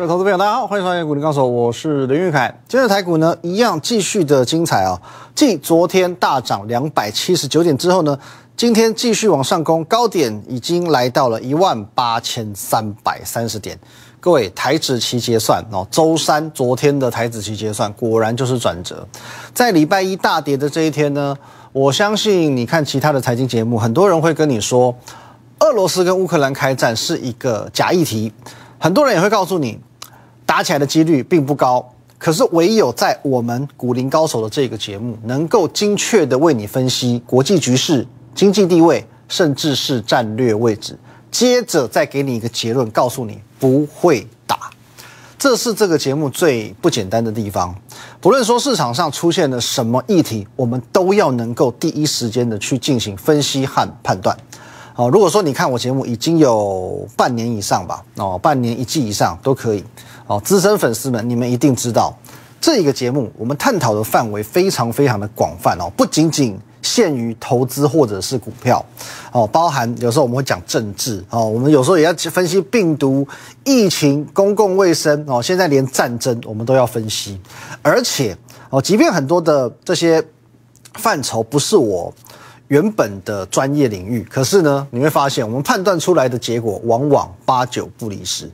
各位投资朋友，大家好，欢迎收看《股林高手》，我是林玉凯。今日台股呢，一样继续的精彩啊！继昨天大涨两百七十九点之后呢，今天继续往上攻，高点已经来到了一万八千三百三十点。各位，台指期结算哦，周三昨天的台指期结算果然就是转折。在礼拜一大跌的这一天呢，我相信你看其他的财经节目，很多人会跟你说，俄罗斯跟乌克兰开战是一个假议题，很多人也会告诉你。打起来的几率并不高，可是唯有在我们股林高手的这个节目，能够精确的为你分析国际局势、经济地位，甚至是战略位置，接着再给你一个结论，告诉你不会打。这是这个节目最不简单的地方。不论说市场上出现了什么议题，我们都要能够第一时间的去进行分析和判断。哦，如果说你看我节目已经有半年以上吧，哦，半年一季以上都可以。哦，资深粉丝们，你们一定知道，这一个节目我们探讨的范围非常非常的广泛哦，不仅仅限于投资或者是股票，哦，包含有时候我们会讲政治哦，我们有时候也要分析病毒、疫情、公共卫生哦，现在连战争我们都要分析，而且哦，即便很多的这些范畴不是我。原本的专业领域，可是呢，你会发现我们判断出来的结果往往八九不离十，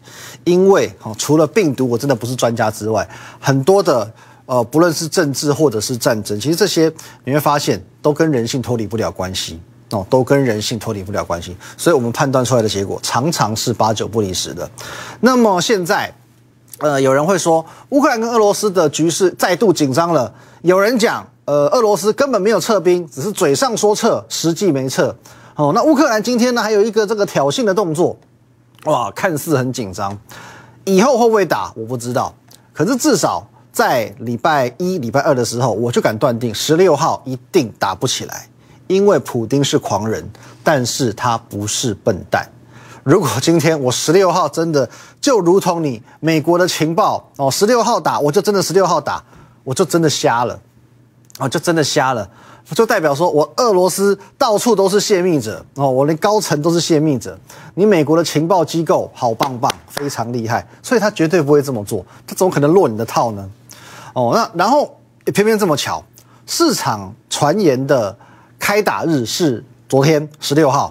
因为哦，除了病毒我真的不是专家之外，很多的呃，不论是政治或者是战争，其实这些你会发现都跟人性脱离不了关系。哦，都跟人性脱离不了关系，所以我们判断出来的结果常常是八九不离十的。那么现在，呃，有人会说乌克兰跟俄罗斯的局势再度紧张了，有人讲。呃，俄罗斯根本没有撤兵，只是嘴上说撤，实际没撤。哦，那乌克兰今天呢，还有一个这个挑衅的动作，哇，看似很紧张。以后会不会打，我不知道。可是至少在礼拜一、礼拜二的时候，我就敢断定，十六号一定打不起来，因为普丁是狂人，但是他不是笨蛋。如果今天我十六号真的就如同你美国的情报哦，十六号打，我就真的十六号打，我就真的瞎了。啊，就真的瞎了，就代表说我俄罗斯到处都是泄密者哦，我连高层都是泄密者。你美国的情报机构好棒棒，非常厉害，所以他绝对不会这么做，他怎么可能落你的套呢？哦，那然后偏偏这么巧，市场传言的开打日是昨天十六号，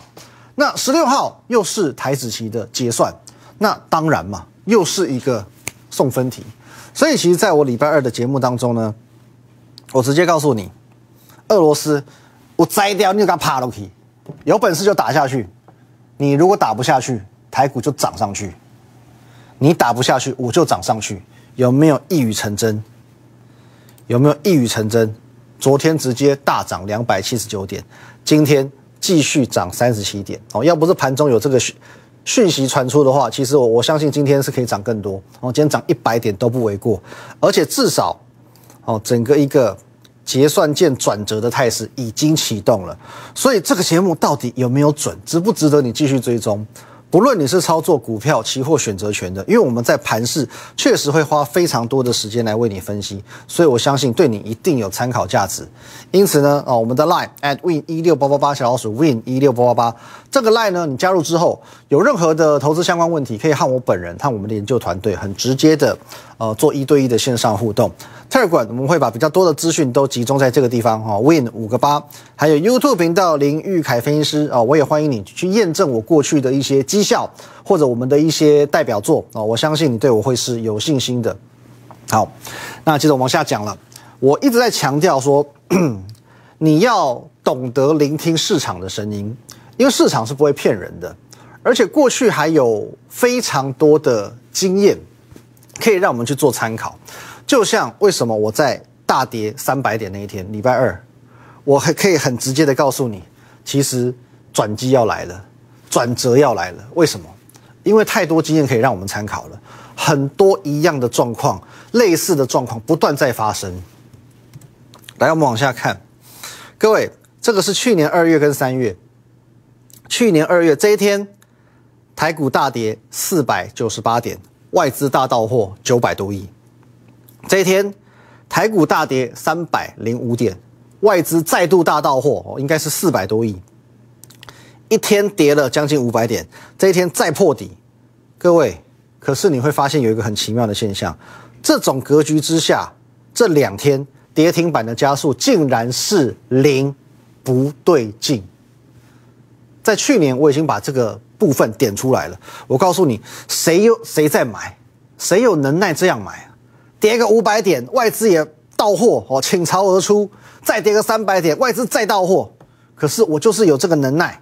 那十六号又是台子期的结算，那当然嘛，又是一个送分题。所以其实在我礼拜二的节目当中呢。我直接告诉你，俄罗斯，我摘掉你，给他爬了去，有本事就打下去。你如果打不下去，台股就涨上去；你打不下去，我就涨上去。有没有一语成真？有没有一语成真？昨天直接大涨两百七十九点，今天继续涨三十七点。哦，要不是盘中有这个讯讯息传出的话，其实我我相信今天是可以涨更多。哦，今天涨一百点都不为过，而且至少。哦，整个一个结算键转折的态势已经启动了，所以这个节目到底有没有准，值不值得你继续追踪？不论你是操作股票、期货、选择权的，因为我们在盘市确实会花非常多的时间来为你分析，所以我相信对你一定有参考价值。因此呢，啊，我们的 line at win 一六八八八小老鼠 win 一六八八八这个 line 呢，你加入之后，有任何的投资相关问题，可以和我本人、和我们的研究团队很直接的，呃，做一对一的线上互动。Telegram 我们会把比较多的资讯都集中在这个地方哈，Win 五个八，还有 YouTube 频道林玉凯分析师啊，我也欢迎你去验证我过去的一些绩效或者我们的一些代表作啊，我相信你对我会是有信心的。好，那接着往下讲了，我一直在强调说，你要懂得聆听市场的声音，因为市场是不会骗人的，而且过去还有非常多的经验可以让我们去做参考。就像为什么我在大跌三百点那一天，礼拜二，我还可以很直接的告诉你，其实转机要来了，转折要来了。为什么？因为太多经验可以让我们参考了，很多一样的状况、类似的状况不断在发生。来，我们往下看，各位，这个是去年二月跟三月，去年二月这一天，台股大跌四百九十八点，外资大到货九百多亿。这一天，台股大跌三百零五点，外资再度大到货，哦，应该是四百多亿，一天跌了将近五百点。这一天再破底，各位，可是你会发现有一个很奇妙的现象，这种格局之下，这两天跌停板的加速竟然是零，不对劲。在去年我已经把这个部分点出来了，我告诉你，谁有谁在买，谁有能耐这样买啊？跌个五百点，外资也到货哦，倾巢而出，再跌个三百点，外资再到货。可是我就是有这个能耐，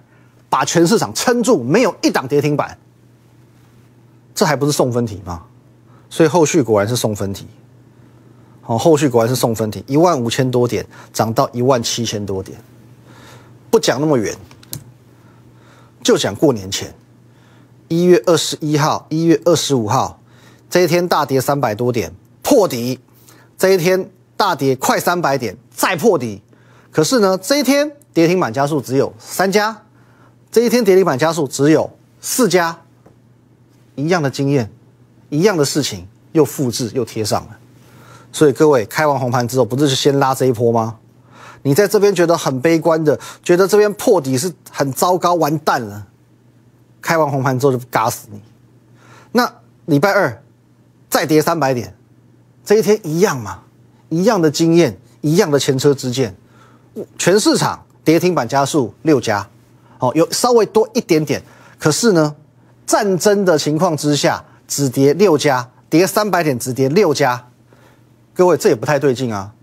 把全市场撑住，没有一档跌停板，这还不是送分题吗？所以后续果然是送分题。好，后续果然是送分题，一万五千多点涨到一万七千多点，不讲那么远。就讲过年前，一月二十一号、一月二十五号这一天大跌三百多点破底，这一天大跌快三百点再破底，可是呢，这一天跌停板加速只有三家，这一天跌停板加速只有四家，一样的经验，一样的事情又复制又贴上了，所以各位开完红盘之后，不是就先拉这一波吗？你在这边觉得很悲观的，觉得这边破底是很糟糕，完蛋了。开完红盘之后就嘎死你。那礼拜二再跌三百点，这一天一样嘛，一样的经验，一样的前车之鉴。全市场跌停板加速六家，哦，有稍微多一点点，可是呢，战争的情况之下只跌六家，跌三百点只跌六家。各位这也不太对劲啊。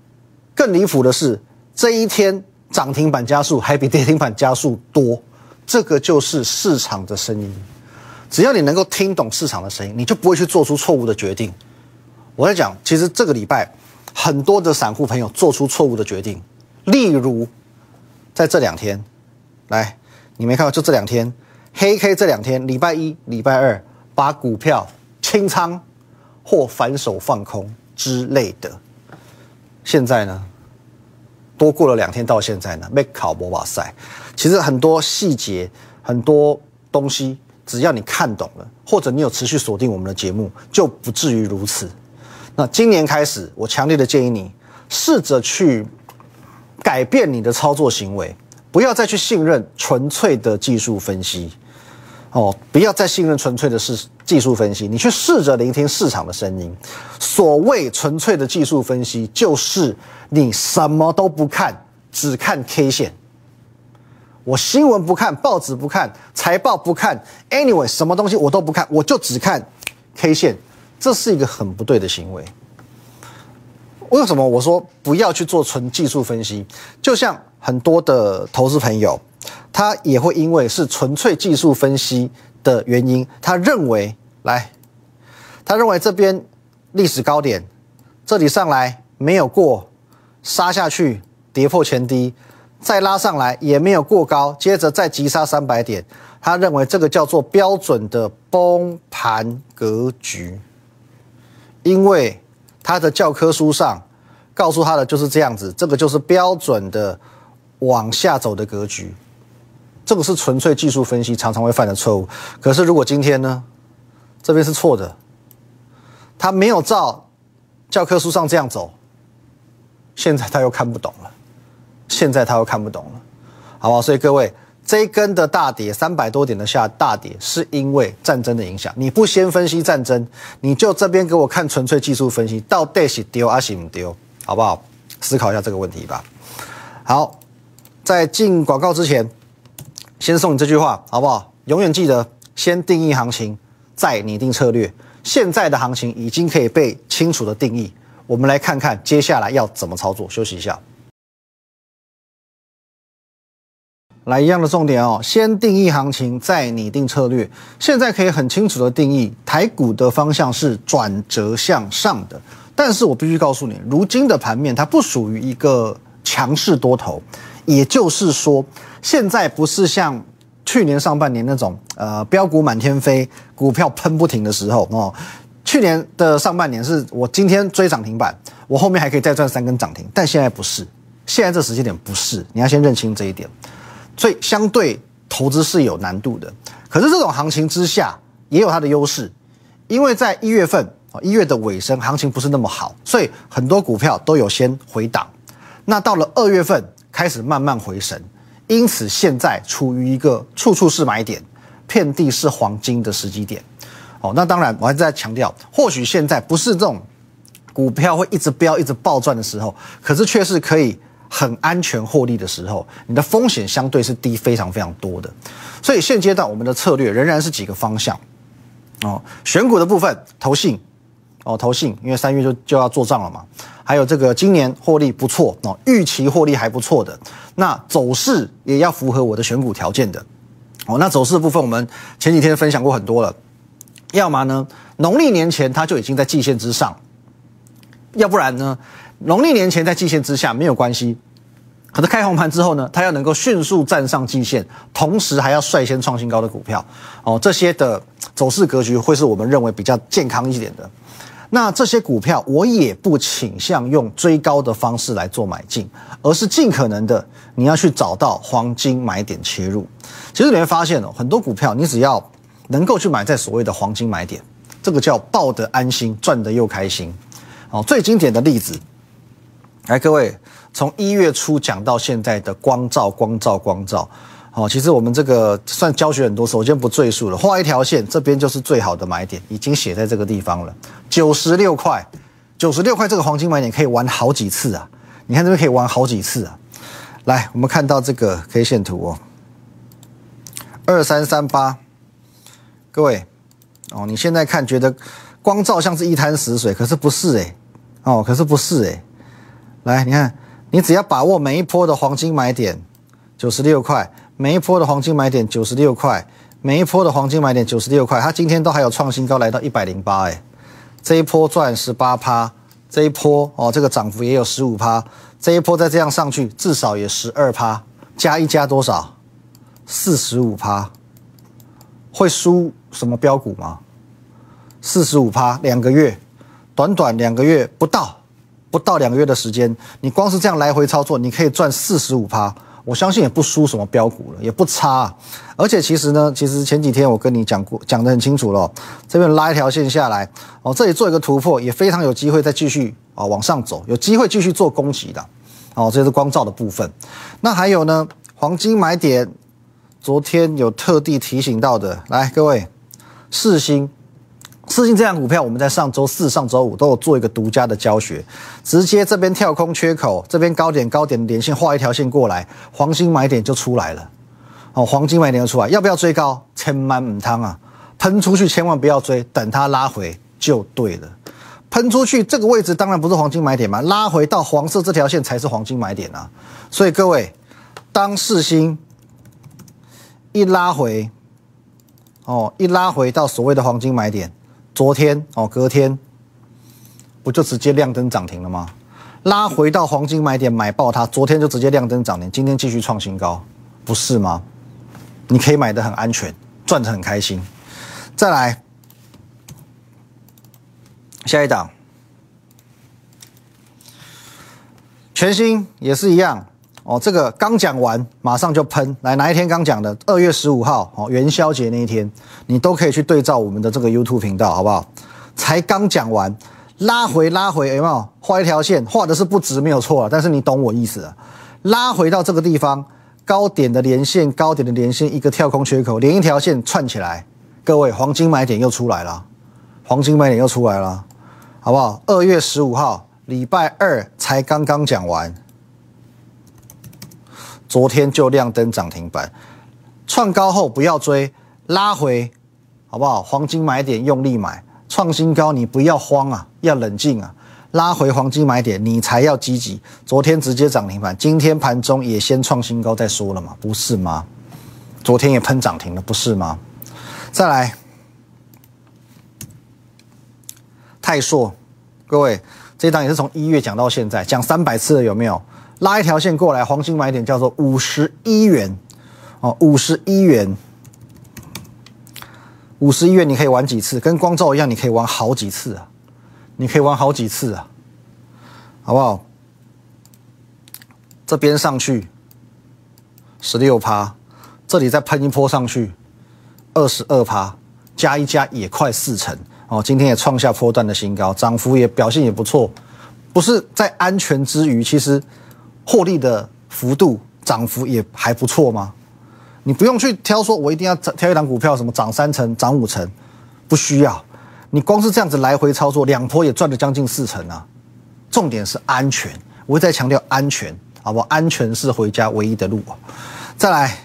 更离谱的是。这一天涨停板加速还比跌停板加速多，这个就是市场的声音。只要你能够听懂市场的声音，你就不会去做出错误的决定。我在讲，其实这个礼拜很多的散户朋友做出错误的决定，例如在这两天，来，你没看到就这两天，黑 K 这两天，礼拜一、礼拜二把股票清仓或反手放空之类的，现在呢？多过了两天到现在呢，，make 考博瓦赛。其实很多细节、很多东西，只要你看懂了，或者你有持续锁定我们的节目，就不至于如此。那今年开始，我强烈的建议你试着去改变你的操作行为，不要再去信任纯粹的技术分析。哦，不要再信任纯粹的是技术分析，你去试着聆听市场的声音。所谓纯粹的技术分析，就是你什么都不看，只看 K 线。我新闻不看，报纸不看，财报不看，anyway，什么东西我都不看，我就只看 K 线，这是一个很不对的行为。为什么我说不要去做纯技术分析？就像很多的投资朋友。他也会因为是纯粹技术分析的原因，他认为来，他认为这边历史高点，这里上来没有过，杀下去跌破前低，再拉上来也没有过高，接着再急杀三百点，他认为这个叫做标准的崩盘格局，因为他的教科书上告诉他的就是这样子，这个就是标准的往下走的格局。这个是纯粹技术分析常常会犯的错误。可是如果今天呢，这边是错的，他没有照教科书上这样走，现在他又看不懂了，现在他又看不懂了，好不好？所以各位，这一根的大跌三百多点的下大跌，是因为战争的影响。你不先分析战争，你就这边给我看纯粹技术分析，到底是丢还是不丢，好不好？思考一下这个问题吧。好，在进广告之前。先送你这句话好不好？永远记得先定义行情，再拟定策略。现在的行情已经可以被清楚的定义，我们来看看接下来要怎么操作。休息一下，来一样的重点哦，先定义行情，再拟定策略。现在可以很清楚的定义，台股的方向是转折向上的。但是我必须告诉你，如今的盘面它不属于一个强势多头，也就是说。现在不是像去年上半年那种呃标股满天飞、股票喷不停的时候哦。去年的上半年是我今天追涨停板，我后面还可以再赚三根涨停，但现在不是，现在这时间点不是，你要先认清这一点。所以相对投资是有难度的，可是这种行情之下也有它的优势，因为在一月份啊一月的尾声，行情不是那么好，所以很多股票都有先回档。那到了二月份开始慢慢回神。因此，现在处于一个处处是买点、遍地是黄金的时机点。哦，那当然我还在强调，或许现在不是这种股票会一直飙、一直暴赚的时候，可是却是可以很安全获利的时候，你的风险相对是低非常非常多的。所以现阶段我们的策略仍然是几个方向哦，选股的部分，投信哦，投信，因为三月就就要做账了嘛。还有这个今年获利不错哦，预期获利还不错的，那走势也要符合我的选股条件的哦。那走势的部分，我们前几天分享过很多了，要么呢农历年前它就已经在季线之上，要不然呢农历年前在季线之下没有关系，可是开红盘之后呢，它要能够迅速站上季线，同时还要率先创新高的股票哦，这些的走势格局会是我们认为比较健康一点的。那这些股票，我也不倾向用追高的方式来做买进，而是尽可能的你要去找到黄金买点切入。其实你会发现哦，很多股票你只要能够去买在所谓的黄金买点，这个叫抱得安心，赚得又开心。哦，最经典的例子，来各位，从一月初讲到现在的光照、光照、光照。哦，其实我们这个算教学很多次，我先不赘述了。画一条线，这边就是最好的买点，已经写在这个地方了。九十六块，九十六块这个黄金买点可以玩好几次啊！你看这边可以玩好几次啊！来，我们看到这个 K 线图哦，二三三八，各位哦，你现在看觉得光照像是一滩死水，可是不是哎，哦，可是不是哎。来，你看，你只要把握每一波的黄金买点，九十六块。每一波的黄金买点九十六块，每一波的黄金买点九十六块，它今天都还有创新高，来到一百零八，哎，这一波赚十八趴，这一波哦，这个涨幅也有十五趴，这一波再这样上去，至少也十二趴，加一加多少？四十五趴，会输什么标股吗？四十五趴，两个月，短短两个月不到，不到两个月的时间，你光是这样来回操作，你可以赚四十五趴。我相信也不输什么标股了，也不差。而且其实呢，其实前几天我跟你讲过，讲得很清楚了。这边拉一条线下来，哦，这里做一个突破，也非常有机会再继续啊往上走，有机会继续做攻击的。哦，这是光照的部分。那还有呢，黄金买点，昨天有特地提醒到的，来各位，四星。四星这样股票，我们在上周四、上周五都有做一个独家的教学，直接这边跳空缺口，这边高点高点连线画一条线过来，黄金买点就出来了。哦，黄金买点就出来，要不要追高？千万唔汤啊！喷出去千万不要追，等它拉回就对了。喷出去这个位置当然不是黄金买点嘛，拉回到黄色这条线才是黄金买点啊。所以各位，当四星一拉回，哦，一拉回到所谓的黄金买点。昨天哦，隔天不就直接亮灯涨停了吗？拉回到黄金买点买爆它，昨天就直接亮灯涨停，今天继续创新高，不是吗？你可以买的很安全，赚的很开心。再来，下一档，全新也是一样哦。这个刚讲完，马上就喷来，哪一天刚讲的？二月十五号哦，元宵节那一天。你都可以去对照我们的这个 YouTube 频道，好不好？才刚讲完，拉回拉回，有没有画一条线？画的是不直，没有错，但是你懂我意思啊。拉回到这个地方，高点的连线，高点的连线，一个跳空缺口，连一条线串起来，各位黄金买点又出来了，黄金买点又出来了，好不好？二月十五号，礼拜二才刚刚讲完，昨天就亮灯涨停板，创高后不要追，拉回。好不好？黄金买点用力买，创新高你不要慌啊，要冷静啊，拉回黄金买点你才要积极。昨天直接涨停板，今天盘中也先创新高再说了嘛，不是吗？昨天也喷涨停了，不是吗？再来，泰硕，各位，这档也是从一月讲到现在，讲三百次了，有没有？拉一条线过来，黄金买点叫做五十一元，哦，五十一元。五十一元你可以玩几次？跟光照一样，你可以玩好几次啊！你可以玩好几次啊，好不好？这边上去十六趴，这里再喷一波上去二十二趴，加一加也快四成哦。今天也创下波段的新高，涨幅也表现也不错。不是在安全之余，其实获利的幅度涨幅也还不错吗？你不用去挑，说我一定要挑一档股票，什么涨三成、涨五成，不需要。你光是这样子来回操作，两波也赚了将近四成啊。重点是安全，我会再强调安全，好不好？安全是回家唯一的路啊。再来，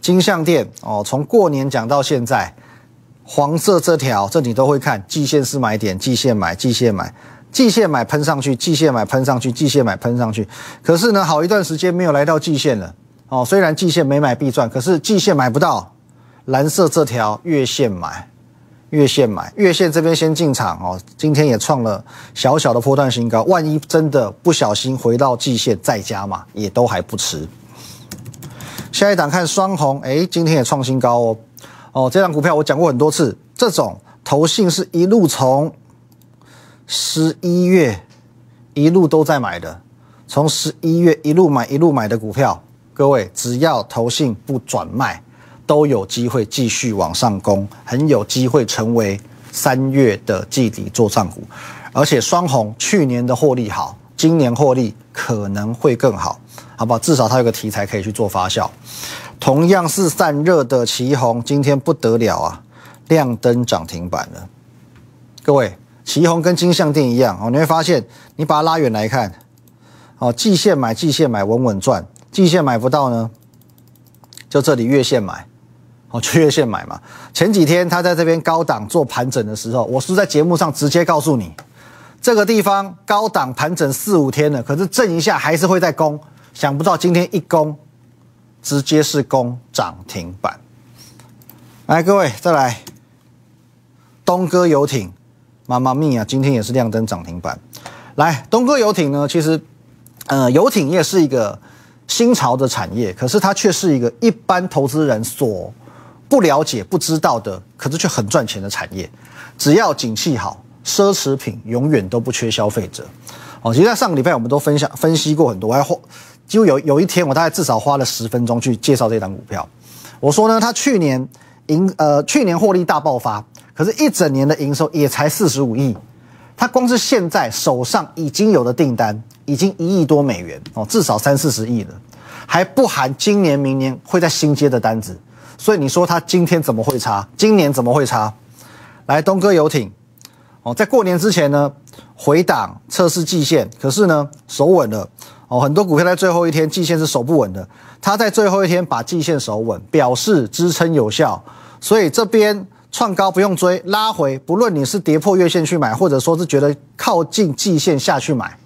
金项店哦，从过年讲到现在，黄色这条这你都会看，季线是买点，季线买，季线买，季线买喷上去，季线买喷上去，季线买喷上去。可是呢，好一段时间没有来到季线了哦。虽然季线没买必赚，可是季线买不到。蓝色这条月线买，月线买，月线这边先进场哦。今天也创了小小的波段新高，万一真的不小心回到季线再加嘛，也都还不迟。下一档看双红，哎，今天也创新高哦。哦，这档股票我讲过很多次，这种投信是一路从十一月一路都在买的，从十一月一路买一路买的股票，各位只要投信不转卖。都有机会继续往上攻，很有机会成为三月的季底做账股，而且双红去年的获利好，今年获利可能会更好，好不好？至少它有个题材可以去做发酵。同样是散热的旗红，今天不得了啊，亮灯涨停板了。各位，旗红跟金相店一样哦，你会发现，你把它拉远来看，哦，季线买季线买稳稳赚，季线买不到呢，就这里月线买。哦，就月线买嘛。前几天他在这边高档做盘整的时候，我是在节目上直接告诉你，这个地方高档盘整四五天了，可是震一下还是会在攻。想不到今天一攻，直接是攻涨停板。来，各位再来，东哥游艇，妈妈咪啊，今天也是亮灯涨停板。来，东哥游艇呢，其实，呃，游艇业是一个新潮的产业，可是它却是一个一般投资人所。不了解、不知道的，可是却很赚钱的产业。只要景气好，奢侈品永远都不缺消费者。哦，其实在上个礼拜我们都分享分析过很多，我还花几乎有有一天我大概至少花了十分钟去介绍这档股票。我说呢，它去年营呃去年获利大爆发，可是一整年的营收也才四十五亿。他光是现在手上已经有的订单已经一亿多美元哦，至少三四十亿了，还不含今年、明年会在新接的单子。所以你说他今天怎么会差？今年怎么会差？来，东哥游艇，哦，在过年之前呢，回档测试季线，可是呢守稳了。哦，很多股票在最后一天季线是守不稳的，他在最后一天把季线守稳，表示支撑有效。所以这边创高不用追，拉回，不论你是跌破月线去买，或者说是觉得靠近季线下去买，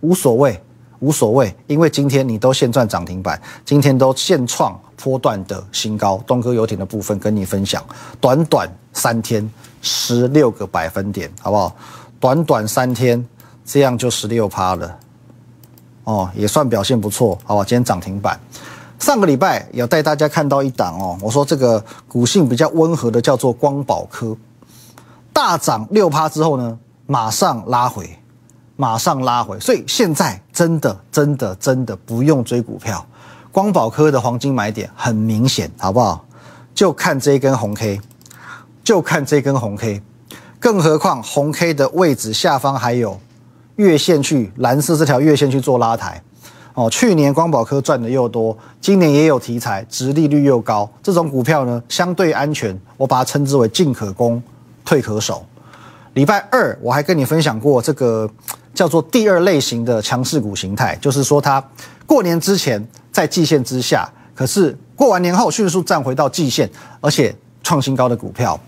无所谓。无所谓，因为今天你都现赚涨停板，今天都现创波段的新高。东哥游艇的部分跟你分享，短短三天十六个百分点，好不好？短短三天，这样就十六趴了，哦，也算表现不错，好吧？今天涨停板，上个礼拜有带大家看到一档哦，我说这个股性比较温和的叫做光宝科，大涨六趴之后呢，马上拉回。马上拉回，所以现在真的、真的、真的不用追股票。光宝科的黄金买点很明显，好不好？就看这一根红 K，就看这根红 K。更何况红 K 的位置下方还有月线去蓝色这条月线去做拉抬。哦，去年光宝科赚的又多，今年也有题材，值利率又高，这种股票呢相对安全，我把它称之为进可攻，退可守。礼拜二我还跟你分享过这个。叫做第二类型的强势股形态，就是说它过年之前在季线之下，可是过完年后迅速站回到季线，而且创新高的股票。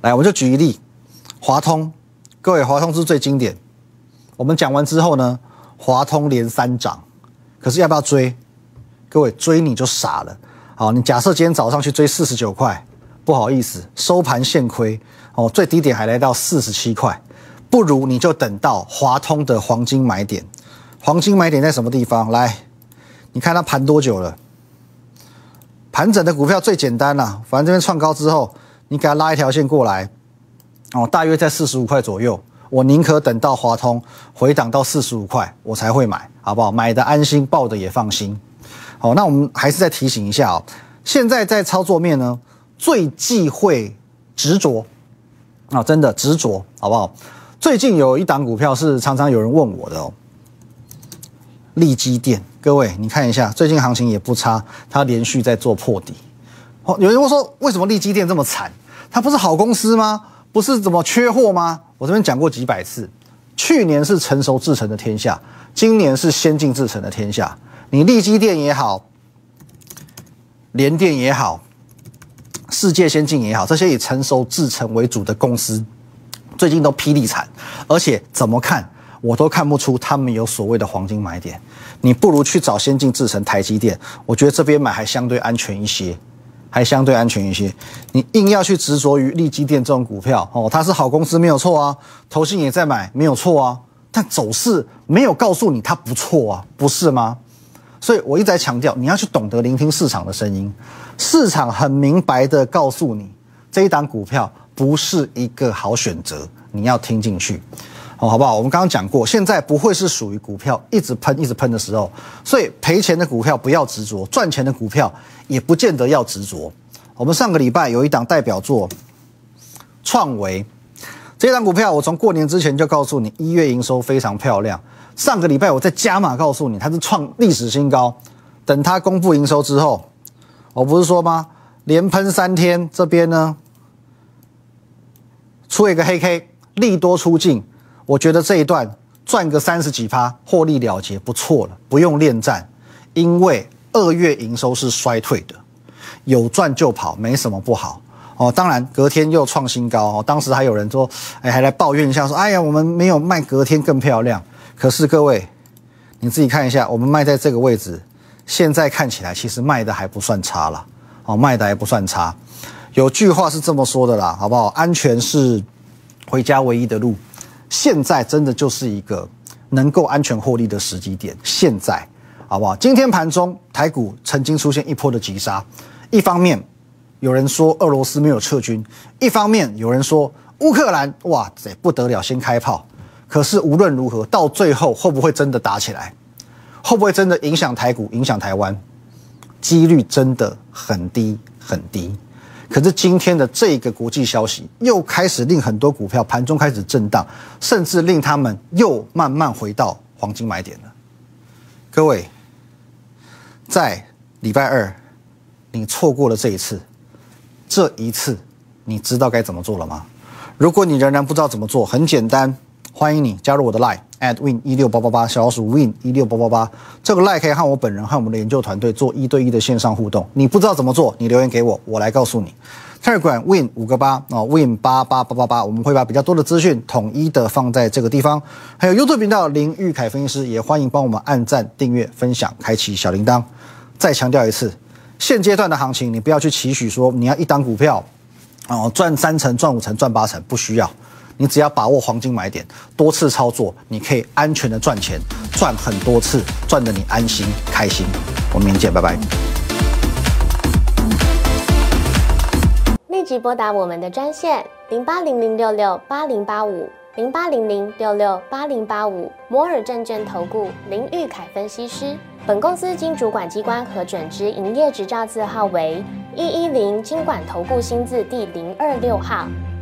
来，我就举一例，华通，各位，华通是最经典。我们讲完之后呢，华通连三涨，可是要不要追？各位追你就傻了。好，你假设今天早上去追四十九块，不好意思，收盘现亏哦，最低点还来到四十七块。不如你就等到华通的黄金买点，黄金买点在什么地方？来，你看它盘多久了？盘整的股票最简单了，反正这边创高之后，你给它拉一条线过来，哦，大约在四十五块左右。我宁可等到华通回档到四十五块，我才会买，好不好？买的安心，抱的也放心。好，那我们还是再提醒一下哦，现在在操作面呢，最忌讳执着啊，真的执着，好不好？最近有一档股票是常常有人问我的哦，利基电，各位你看一下，最近行情也不差，它连续在做破底，哦，有人会说，为什么利基电这么惨？它不是好公司吗？不是怎么缺货吗？我这边讲过几百次，去年是成熟制成的天下，今年是先进制成的天下。你利基电也好，联电也好，世界先进也好，这些以成熟制成为主的公司，最近都霹雳惨，而且怎么看我都看不出他们有所谓的黄金买点。你不如去找先进制成台积电，我觉得这边买还相对安全一些。还相对安全一些，你硬要去执着于利基电这种股票哦，它是好公司没有错啊，投信也在买没有错啊，但走势没有告诉你它不错啊，不是吗？所以我一直在强调，你要去懂得聆听市场的声音，市场很明白的告诉你，这一档股票不是一个好选择，你要听进去。哦，好不好？我们刚刚讲过，现在不会是属于股票一直喷、一直喷的时候，所以赔钱的股票不要执着，赚钱的股票也不见得要执着。我们上个礼拜有一档代表作，创维这档股票，我从过年之前就告诉你，一月营收非常漂亮。上个礼拜我在加码告诉你，它是创历史新高。等它公布营收之后，我不是说吗？连喷三天，这边呢出一个黑 K，利多出尽。我觉得这一段赚个三十几趴，获利了结不错了，不用恋战，因为二月营收是衰退的，有赚就跑，没什么不好哦。当然隔天又创新高哦，当时还有人说，哎，还来抱怨一下说，哎呀，我们没有卖隔天更漂亮。可是各位，你自己看一下，我们卖在这个位置，现在看起来其实卖的还不算差了，哦，卖的还不算差。有句话是这么说的啦，好不好？安全是回家唯一的路。现在真的就是一个能够安全获利的时机点。现在，好不好？今天盘中台股曾经出现一波的急杀，一方面有人说俄罗斯没有撤军，一方面有人说乌克兰哇塞不得了，先开炮。可是无论如何，到最后会不会真的打起来？会不会真的影响台股、影响台湾？几率真的很低很低。可是今天的这个国际消息又开始令很多股票盘中开始震荡，甚至令他们又慢慢回到黄金买点了。各位，在礼拜二你错过了这一次，这一次你知道该怎么做了吗？如果你仍然不知道怎么做，很简单，欢迎你加入我的 Line。at win 一六八八八小老鼠 win 一六八八八，这个 like 可以和我本人和我们的研究团队做一对一的线上互动。你不知道怎么做，你留言给我，我来告诉你。Telegram win 五个八哦，win 八八八八八，我们会把比较多的资讯统一的放在这个地方。还有 YouTube 频道林玉凯分析师也欢迎帮我们按赞、订阅、分享、开启小铃铛。再强调一次，现阶段的行情，你不要去期许说你要一档股票哦赚三成、赚五成、赚八成，不需要。你只要把握黄金买点，多次操作，你可以安全的赚钱，赚很多次，赚得你安心开心。我们明天见，拜拜。立即拨打我们的专线零八零零六六八零八五零八零零六六八零八五摩尔证券投顾林玉凯分析师。本公司经主管机关核准之营业执照字号为一一零金管投顾新字第零二六号。